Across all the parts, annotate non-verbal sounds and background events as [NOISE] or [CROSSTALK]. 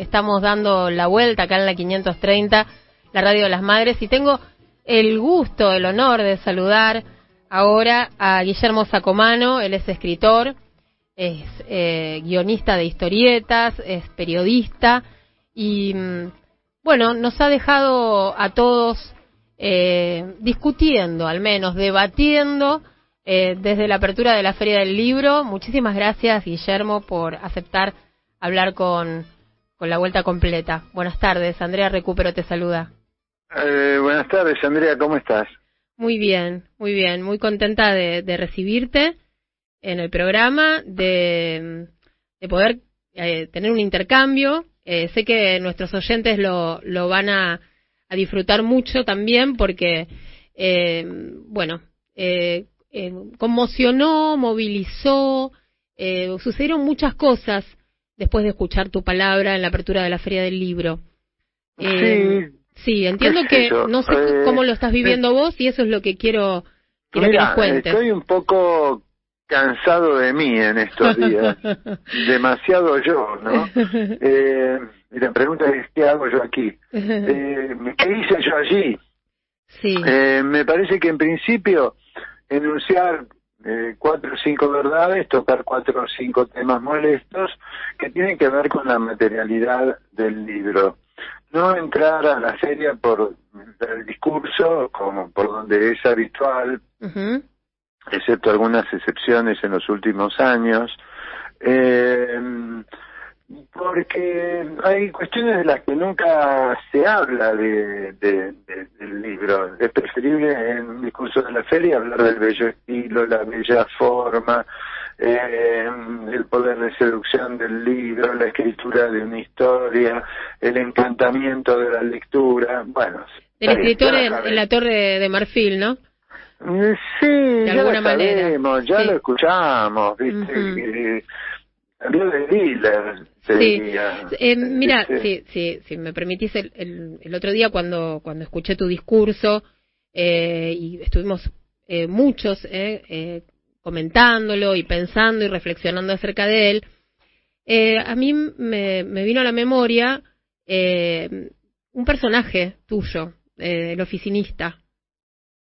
estamos dando la vuelta acá en la 530, la Radio de las Madres, y tengo el gusto, el honor de saludar ahora a Guillermo Sacomano, él es escritor, es eh, guionista de historietas, es periodista y mm, bueno, nos ha dejado a todos eh, discutiendo, al menos debatiendo eh, desde la apertura de la Feria del Libro. Muchísimas gracias, Guillermo, por aceptar hablar con, con la vuelta completa. Buenas tardes, Andrea Recupero te saluda. Eh, buenas tardes, Andrea, ¿cómo estás? Muy bien, muy bien, muy contenta de, de recibirte en el programa, de, de poder eh, tener un intercambio. Eh, sé que nuestros oyentes lo, lo van a, a disfrutar mucho también porque, eh, bueno, eh, eh, conmocionó, movilizó, eh, sucedieron muchas cosas después de escuchar tu palabra en la apertura de la Feria del Libro. Eh, sí. Sí, entiendo que yo? no sé Eh, cómo lo estás viviendo vos y eso es lo que quiero, quiero que nos cuentes. estoy un poco cansado de mí en estos días. [LAUGHS] Demasiado yo, ¿no? Eh, y la pregunta es, ¿qué hago yo aquí? [LAUGHS] Eh, ¿Qué hice yo allí? sí, Eh, me parece que en principio enunciar eh, cuatro o cinco verdades, tocar cuatro o cinco temas molestos que tienen que ver con la materialidad del libro. No entrar a la feria por el discurso, como por donde es habitual, excepto algunas excepciones en los últimos años, eh, porque hay cuestiones de las que nunca se habla de, de- de- del libro. Es preferible en un discurso de la feria hablar del bello estilo, la bella forma, eh, el poder de seducción del libro, la escritura de una historia, el encantamiento de la lectura. Bueno, El ahí escritor en, la Torre de Marfil, ¿no? Mm, Sí, ya alguna lo manera, sabemos, ya sí. lo escuchamos, ¿viste? Que Habló de dealer, Sí. Eh, mira, si, si, si me permitís, el, el, el otro día cuando, cuando escuché tu discurso eh, y estuvimos eh, muchos eh, eh, comentándolo y pensando y reflexionando acerca de él, a mí me, me vino a la memoria eh, un personaje tuyo, eh, el oficinista.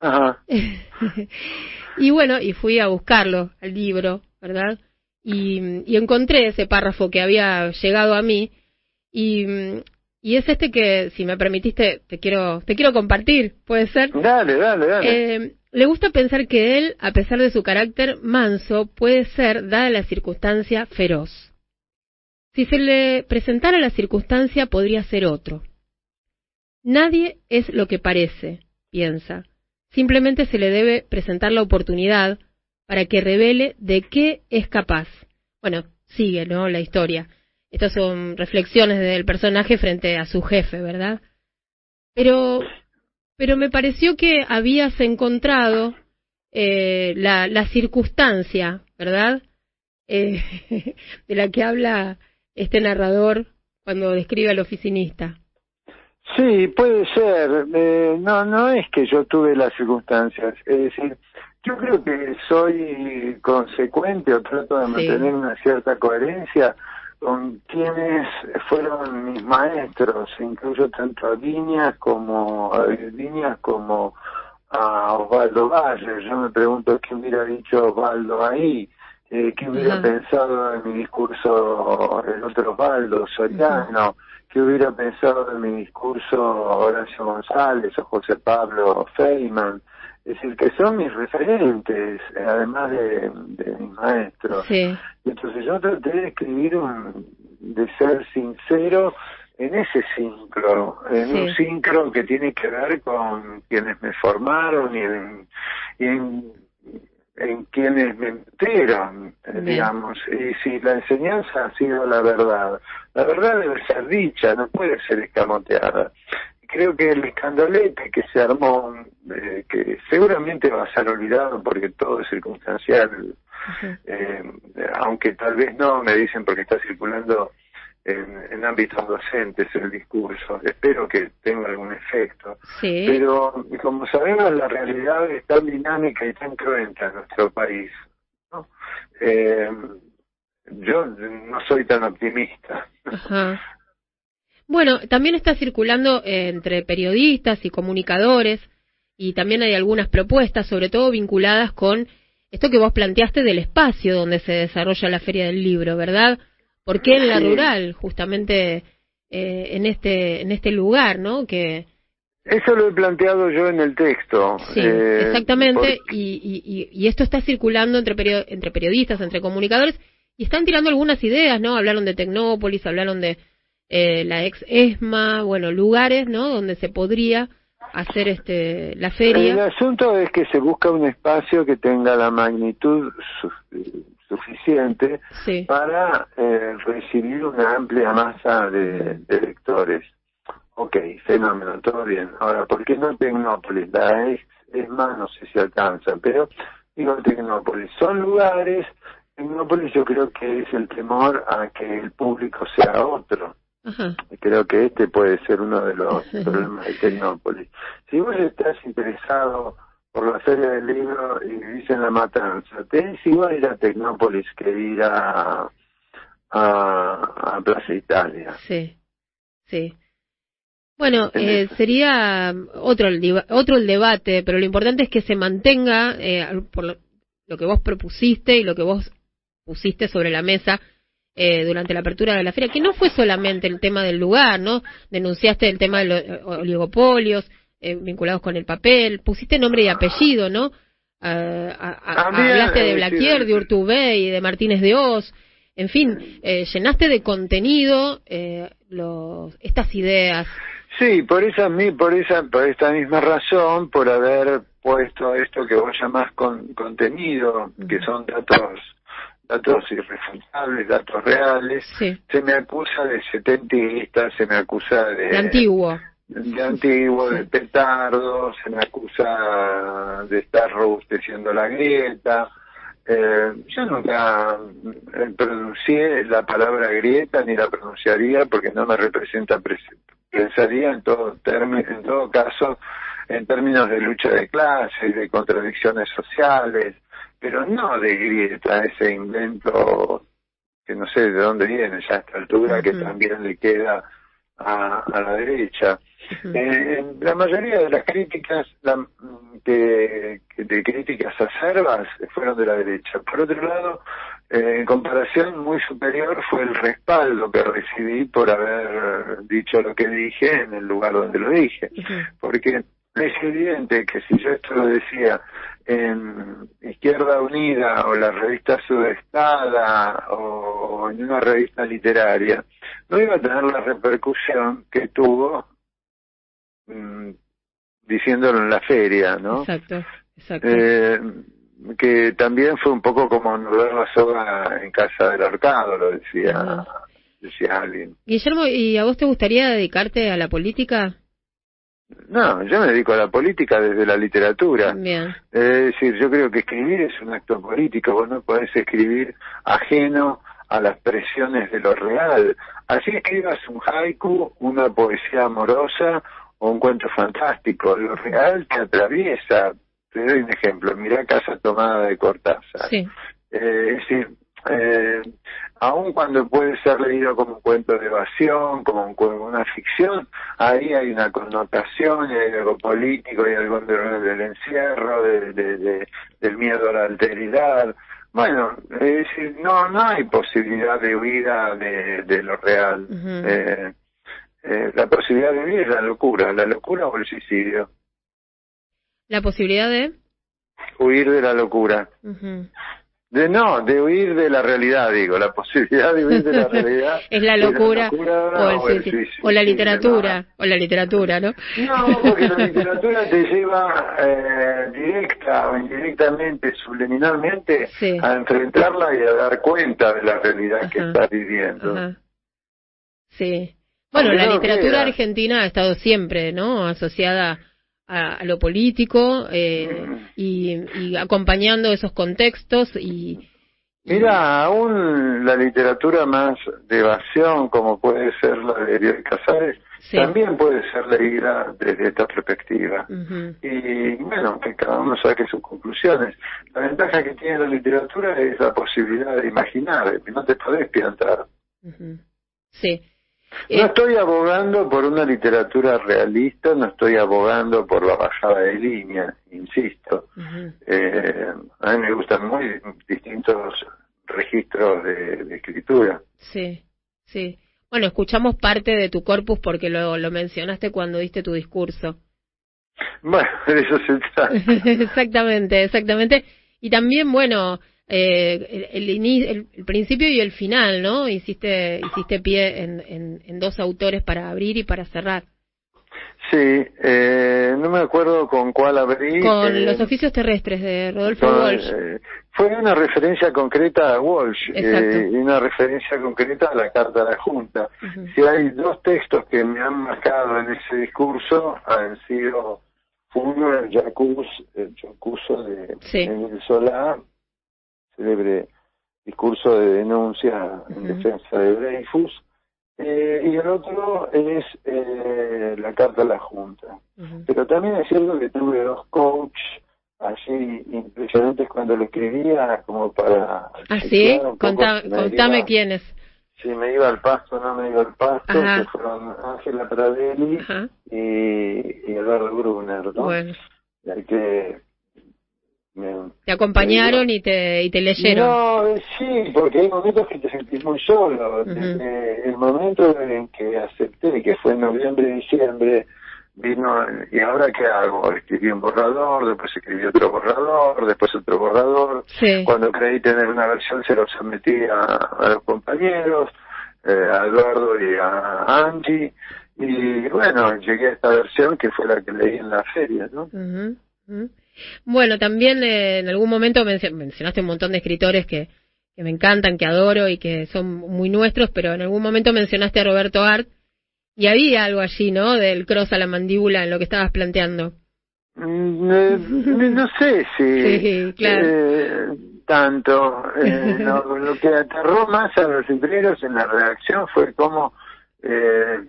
Ajá. [LAUGHS] y bueno, y fui a buscarlo al libro, ¿verdad? Y, y encontré ese párrafo que había llegado a mí y, y es este que, si me permitiste, te quiero, te quiero compartir, ¿puede ser? Dale, dale, dale. Eh, le gusta pensar que él, a pesar de su carácter manso, puede ser, dada la circunstancia, feroz. Si se le presentara la circunstancia, podría ser otro. Nadie es lo que parece, piensa. Simplemente se le debe presentar la oportunidad para que revele de qué es capaz. Bueno, sigue, ¿no? La historia. Estas son reflexiones del personaje frente a su jefe, ¿verdad? Pero, pero me pareció que habías encontrado eh, la, circunstancia, ¿verdad? Eh, [LAUGHS] de la que habla este narrador cuando describe al oficinista. Sí, puede ser. Eh, no, no es que yo tuve las circunstancias. Es decir, yo creo que soy consecuente o trato de Sí. mantener una cierta coherencia con quienes fueron mis maestros, incluyo tanto a Viñas como a Viñas como a Osvaldo Valle. Yo me pregunto qué hubiera dicho Osvaldo ahí, eh, qué hubiera pensado en mi discurso el otro Osvaldo, Soriano, qué hubiera pensado en mi discurso Horacio González o José Pablo Feynman. Es decir, que son mis referentes, además de, de mis maestros. Sí, Entonces yo traté de escribir un, de ser sincero en ese sincro, en Sí. un sincro que tiene que ver con quienes me formaron y en, y en, en quienes me enteran, eh, Bien. digamos. Y si la enseñanza ha sido la verdad, la verdad debe ser dicha, no puede ser escamoteada. Creo que el escandalete que se armó, eh, que seguramente va a ser olvidado porque todo es circunstancial, eh, aunque tal vez no, me dicen porque está circulando en, en ámbitos docentes el discurso. Espero que tenga algún efecto. sí, Pero como sabemos, la realidad es tan dinámica y tan cruenta en nuestro país. ¿no? Eh, yo no soy tan optimista. ajá. Bueno, también está circulando eh, entre periodistas y comunicadores y también hay algunas propuestas, sobre todo vinculadas con esto que vos planteaste del espacio donde se desarrolla la Feria del Libro, ¿verdad? ¿Por qué en la rural, justamente eh, en este en este lugar, ¿no? Que eso lo he planteado yo en el texto. Sí, eh, exactamente. Y, y, esto está circulando entre, entre periodistas, entre comunicadores, y están tirando algunas ideas, ¿no? Hablaron de Tecnópolis, hablaron de eh, la ex ESMA, bueno, lugares, ¿no? Donde se podría hacer este la feria. El asunto es que se busca un espacio que tenga la magnitud suficiente para eh, recibir una amplia masa de, lectores. Ok, fenómeno, todo bien. Ahora, ¿por qué no Tecnópolis? La ex ESMA no sé si alcanza, pero digo Tecnópolis. Son lugares, Tecnópolis yo creo que es el temor a que el público sea otro. Creo que este puede ser uno de los [LAUGHS] problemas de Tecnópolis. Si vos estás interesado por la Feria del Libro y vivís en La Matanza, te es igual ir a Tecnópolis que ir a, a, Plaza Italia. Sí, sí. Bueno, eh, sería otro el, otro el debate, pero lo importante es que se mantenga, eh, por lo que vos propusiste y lo que vos pusiste sobre la mesa, eh, durante la apertura de la feria, que no fue solamente el tema del lugar, ¿no? Denunciaste el tema de los eh, oligopolios eh, vinculados con el papel, pusiste nombre y apellido, ¿no? hablaste de Blaquier, de Urtubey, de Martínez de Oz, en fin, llenaste de contenido los, estas ideas. Sí, por esa, por esa, por esta misma razón, por haber puesto esto que vos llamás con, contenido, que son datos datos irrefutables, datos reales, se me acusa de setentista, se me acusa de... De antiguo. De antiguo, de petardo, se me acusa de estar robusteciendo la grieta. Eh, yo nunca eh, pronuncié la palabra grieta ni la pronunciaría porque no me representa pensaría en todo en todo caso en términos de lucha de clases, de contradicciones sociales, pero no de grieta, ese invento que no sé de dónde viene ya a esta altura, que también le queda a, la derecha. Eh, la mayoría de las críticas la, que, de críticas acerbas fueron de la derecha. Por otro lado, eh, en comparación muy superior fue el respaldo que recibí por haber dicho lo que dije en el lugar donde lo dije. Porque es evidente que si yo esto lo decía en Izquierda Unida o la revista Sudestada o en una revista literaria, no iba a tener la repercusión que tuvo mm, diciéndolo en la feria, ¿no? Exacto, exacto. Eh, que también fue un poco como anular la soga en casa del arcado, lo decía, decía alguien. Guillermo, ¿y a vos te gustaría dedicarte a la política? No, yo me dedico a la política desde la literatura. Bien. Es decir, yo creo que escribir es un acto político, vos no podés escribir ajeno a las presiones de lo real. Así escribas un haiku, una poesía amorosa o un cuento fantástico. Lo real te atraviesa. Te doy un ejemplo. Mirá Casa Tomada de Cortázar. Sí. Eh, es decir, eh, aun cuando puede ser leído como un cuento de evasión, como, una ficción, ahí hay una connotación, y hay algo político, y algo del encierro, de, del miedo a la alteridad. Bueno, es decir, no, no hay posibilidad de huida de, lo real. Eh, eh, la posibilidad de huir es la locura, la locura o el suicidio. ¿La posibilidad de? Huir de la locura. De no, de huir de la realidad, digo, la [LAUGHS] posibilidad de huir de la realidad. [LAUGHS] es la locura, o, el, o, la literatura, o la literatura, ¿no? No, porque la literatura te lleva eh, directa o indirectamente, subliminalmente, a enfrentarla y a dar cuenta de la realidad que estás viviendo. Sí. Bueno, la literatura argentina ha estado siempre, ¿no? Asociada a, lo político eh, y, acompañando esos contextos y, Mira, aún la literatura más de evasión, como puede ser la de Ariel Casares, también puede ser leída desde esta perspectiva. Y bueno, que cada uno saque sus conclusiones. La ventaja que tiene la literatura es la posibilidad de imaginar, no te podés piantar. Sí. No estoy abogando por una literatura realista, no estoy abogando por la bajada de línea, insisto. eh, a mí me gustan muy distintos registros de, escritura. Sí, sí. Bueno, escuchamos parte de tu corpus porque lo, lo mencionaste cuando diste tu discurso. Bueno, [LAUGHS] eso se trata. [LAUGHS] exactamente, exactamente. Y también, bueno, eh, el, el, el, principio y el final, ¿no? Hiciste, hiciste pie en, en, dos autores para abrir y para cerrar. Sí, eh, no me acuerdo con cuál abrí. Con eh, los oficios terrestres de Rodolfo Walsh. Eh, fue una referencia concreta a Walsh y una referencia concreta a la Carta de la Junta. Si hay dos textos que me han marcado en ese discurso, han sido uno el Jacuz, el de sí. Solá, célebre discurso de denuncia en defensa de Dreyfus, eh, y el otro es eh, la carta a la Junta. Pero también es cierto que tuve dos coaches así impresionantes cuando lo escribía, como para... ¿Ah, sí? contame quiénes. Si me iba al pasto, no me iba al pasto, que fueron Ángela Pradelli y, y Eduardo Brunner, ¿no? Bueno. que te acompañaron y te y te leyeron. No, sí, porque hay momentos que te sentís muy solo. el momento en que acepté, que fue en noviembre, diciembre, vino, ¿y ahora qué hago? Escribí un borrador, después escribí otro borrador, después otro borrador. Cuando creí tener una versión se lo sometí a, los compañeros, eh, a Eduardo y a Angie, y bueno, llegué a esta versión que fue la que leí en la feria, ¿no? Bueno, también eh, en algún momento mencionaste un montón de escritores que, que me encantan, que adoro y que son muy nuestros, pero en algún momento mencionaste a Roberto Art y había algo allí, ¿no? Del cross a la mandíbula en lo que estabas planteando. Mm, eh, no sé si [LAUGHS] sí, claro. eh, tanto. Eh, lo que aterró más a los libreros en la redacción fue como eh,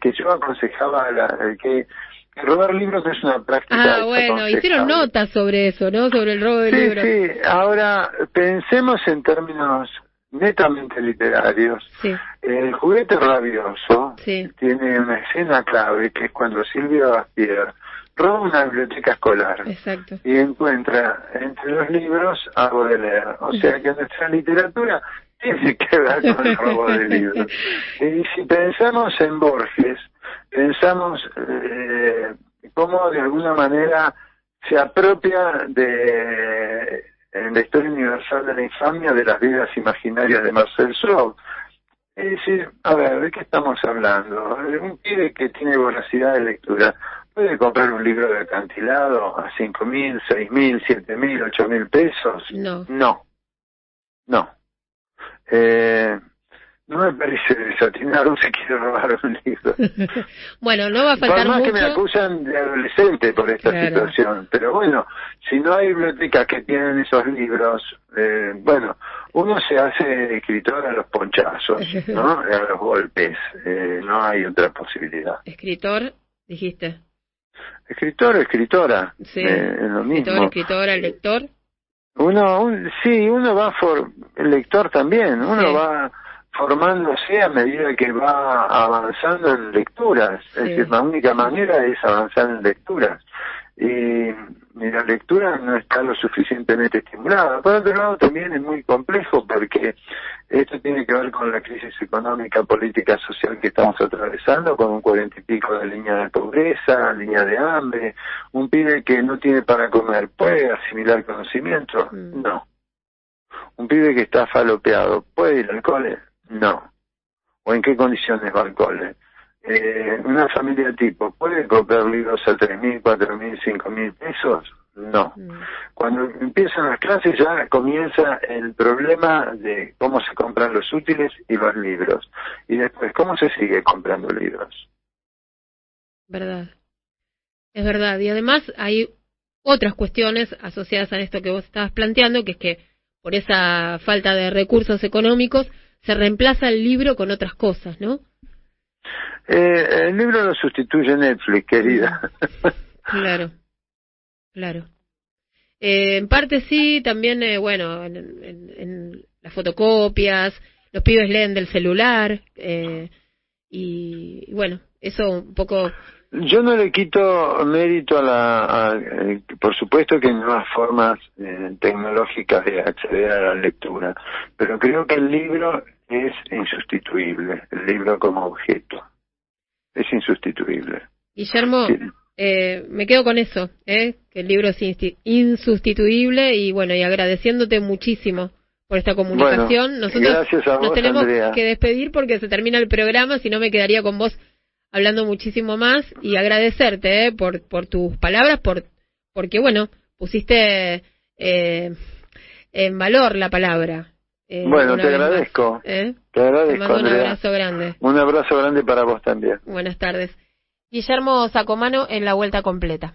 que yo aconsejaba la, que robar libros es una práctica. Ah, bueno, hicieron notas sobre eso, ¿no? Sobre el robo de libros. Sí, ahora pensemos en términos netamente literarios. Sí. El juguete rabioso tiene una escena clave que es cuando Silvia Bastier roba una biblioteca escolar Exacto. y encuentra entre los libros algo de leer. O sea que nuestra literatura tiene que ver con el robo de libros. [LAUGHS] Y si pensamos en Borges, pensamos eh, cómo de alguna manera se apropia de en la historia universal de la infamia de las vidas imaginarias de Marcel Stroh. Es decir, a ver, ¿de qué estamos hablando? Un pibe que tiene voracidad de lectura puede comprar un libro de acantilado a cinco mil, seis mil, siete mil, ocho mil pesos. No. No. No. Eh, no me parece desatinaron se quiere robar un libro. [LAUGHS] bueno, no va a faltar por más que me acusan de adolescente por esta situación, pero bueno, si no hay bibliotecas que tienen esos libros, eh, bueno, uno se hace escritor a los ponchazos, ¿no? [LAUGHS] A los golpes, eh, no hay otra posibilidad. Escritor, dijiste. Escritor o escritora, sí. Eh, lo mismo. Escritor, escritora, lector. Uno, sí, uno va por el lector también, uno va formándose a medida que va avanzando en lecturas. Es decir, la única manera es avanzar en lecturas. Y, la lectura no está lo suficientemente estimulada. Por otro lado, también es muy complejo porque esto tiene que ver con la crisis económica, política, social que estamos atravesando, con un cuarenta y pico de línea de pobreza, línea de hambre, un pibe que no tiene para comer, ¿puede asimilar conocimiento? Mm. No. Un pibe que está falopeado, ¿puede ir al cole? No. ¿O en qué condiciones va al cole? Eh, una familia tipo, ¿puede comprar libros a tres mil, cuatro mil, cinco mil pesos? No. Mm. Cuando empiezan las clases ya comienza el problema de cómo se compran los útiles y los libros. Y después, ¿cómo se sigue comprando libros? Verdad. Es verdad. Y además hay otras cuestiones asociadas a esto que vos estabas planteando, que es que por esa falta de recursos económicos se reemplaza el libro con otras cosas, ¿no? Eh, el libro lo sustituye Netflix, querida. Claro, claro. Eh, en parte sí, también, eh, bueno, en, en, las fotocopias, los pibes leen del celular, eh, y bueno, eso un poco yo no le quito mérito a la, eh, por supuesto que hay nuevas formas eh, tecnológicas de acceder a la lectura, pero creo que el libro es insustituible, el libro como objeto, es insustituible. Guillermo, eh, me quedo con eso, ¿eh? que el libro es insustituible y bueno, y agradeciéndote muchísimo por esta comunicación. Nosotros nos tenemos que despedir porque se termina el programa, si no me quedaría con vos hablando muchísimo más y agradecerte eh, por, por tus palabras, por, porque, bueno, pusiste eh, en valor la palabra. Eh, bueno, te agradezco. ¿eh? Te agradezco. Te mando un abrazo grande. Un abrazo grande para vos también. Buenas tardes. Guillermo Sacomano en la vuelta completa.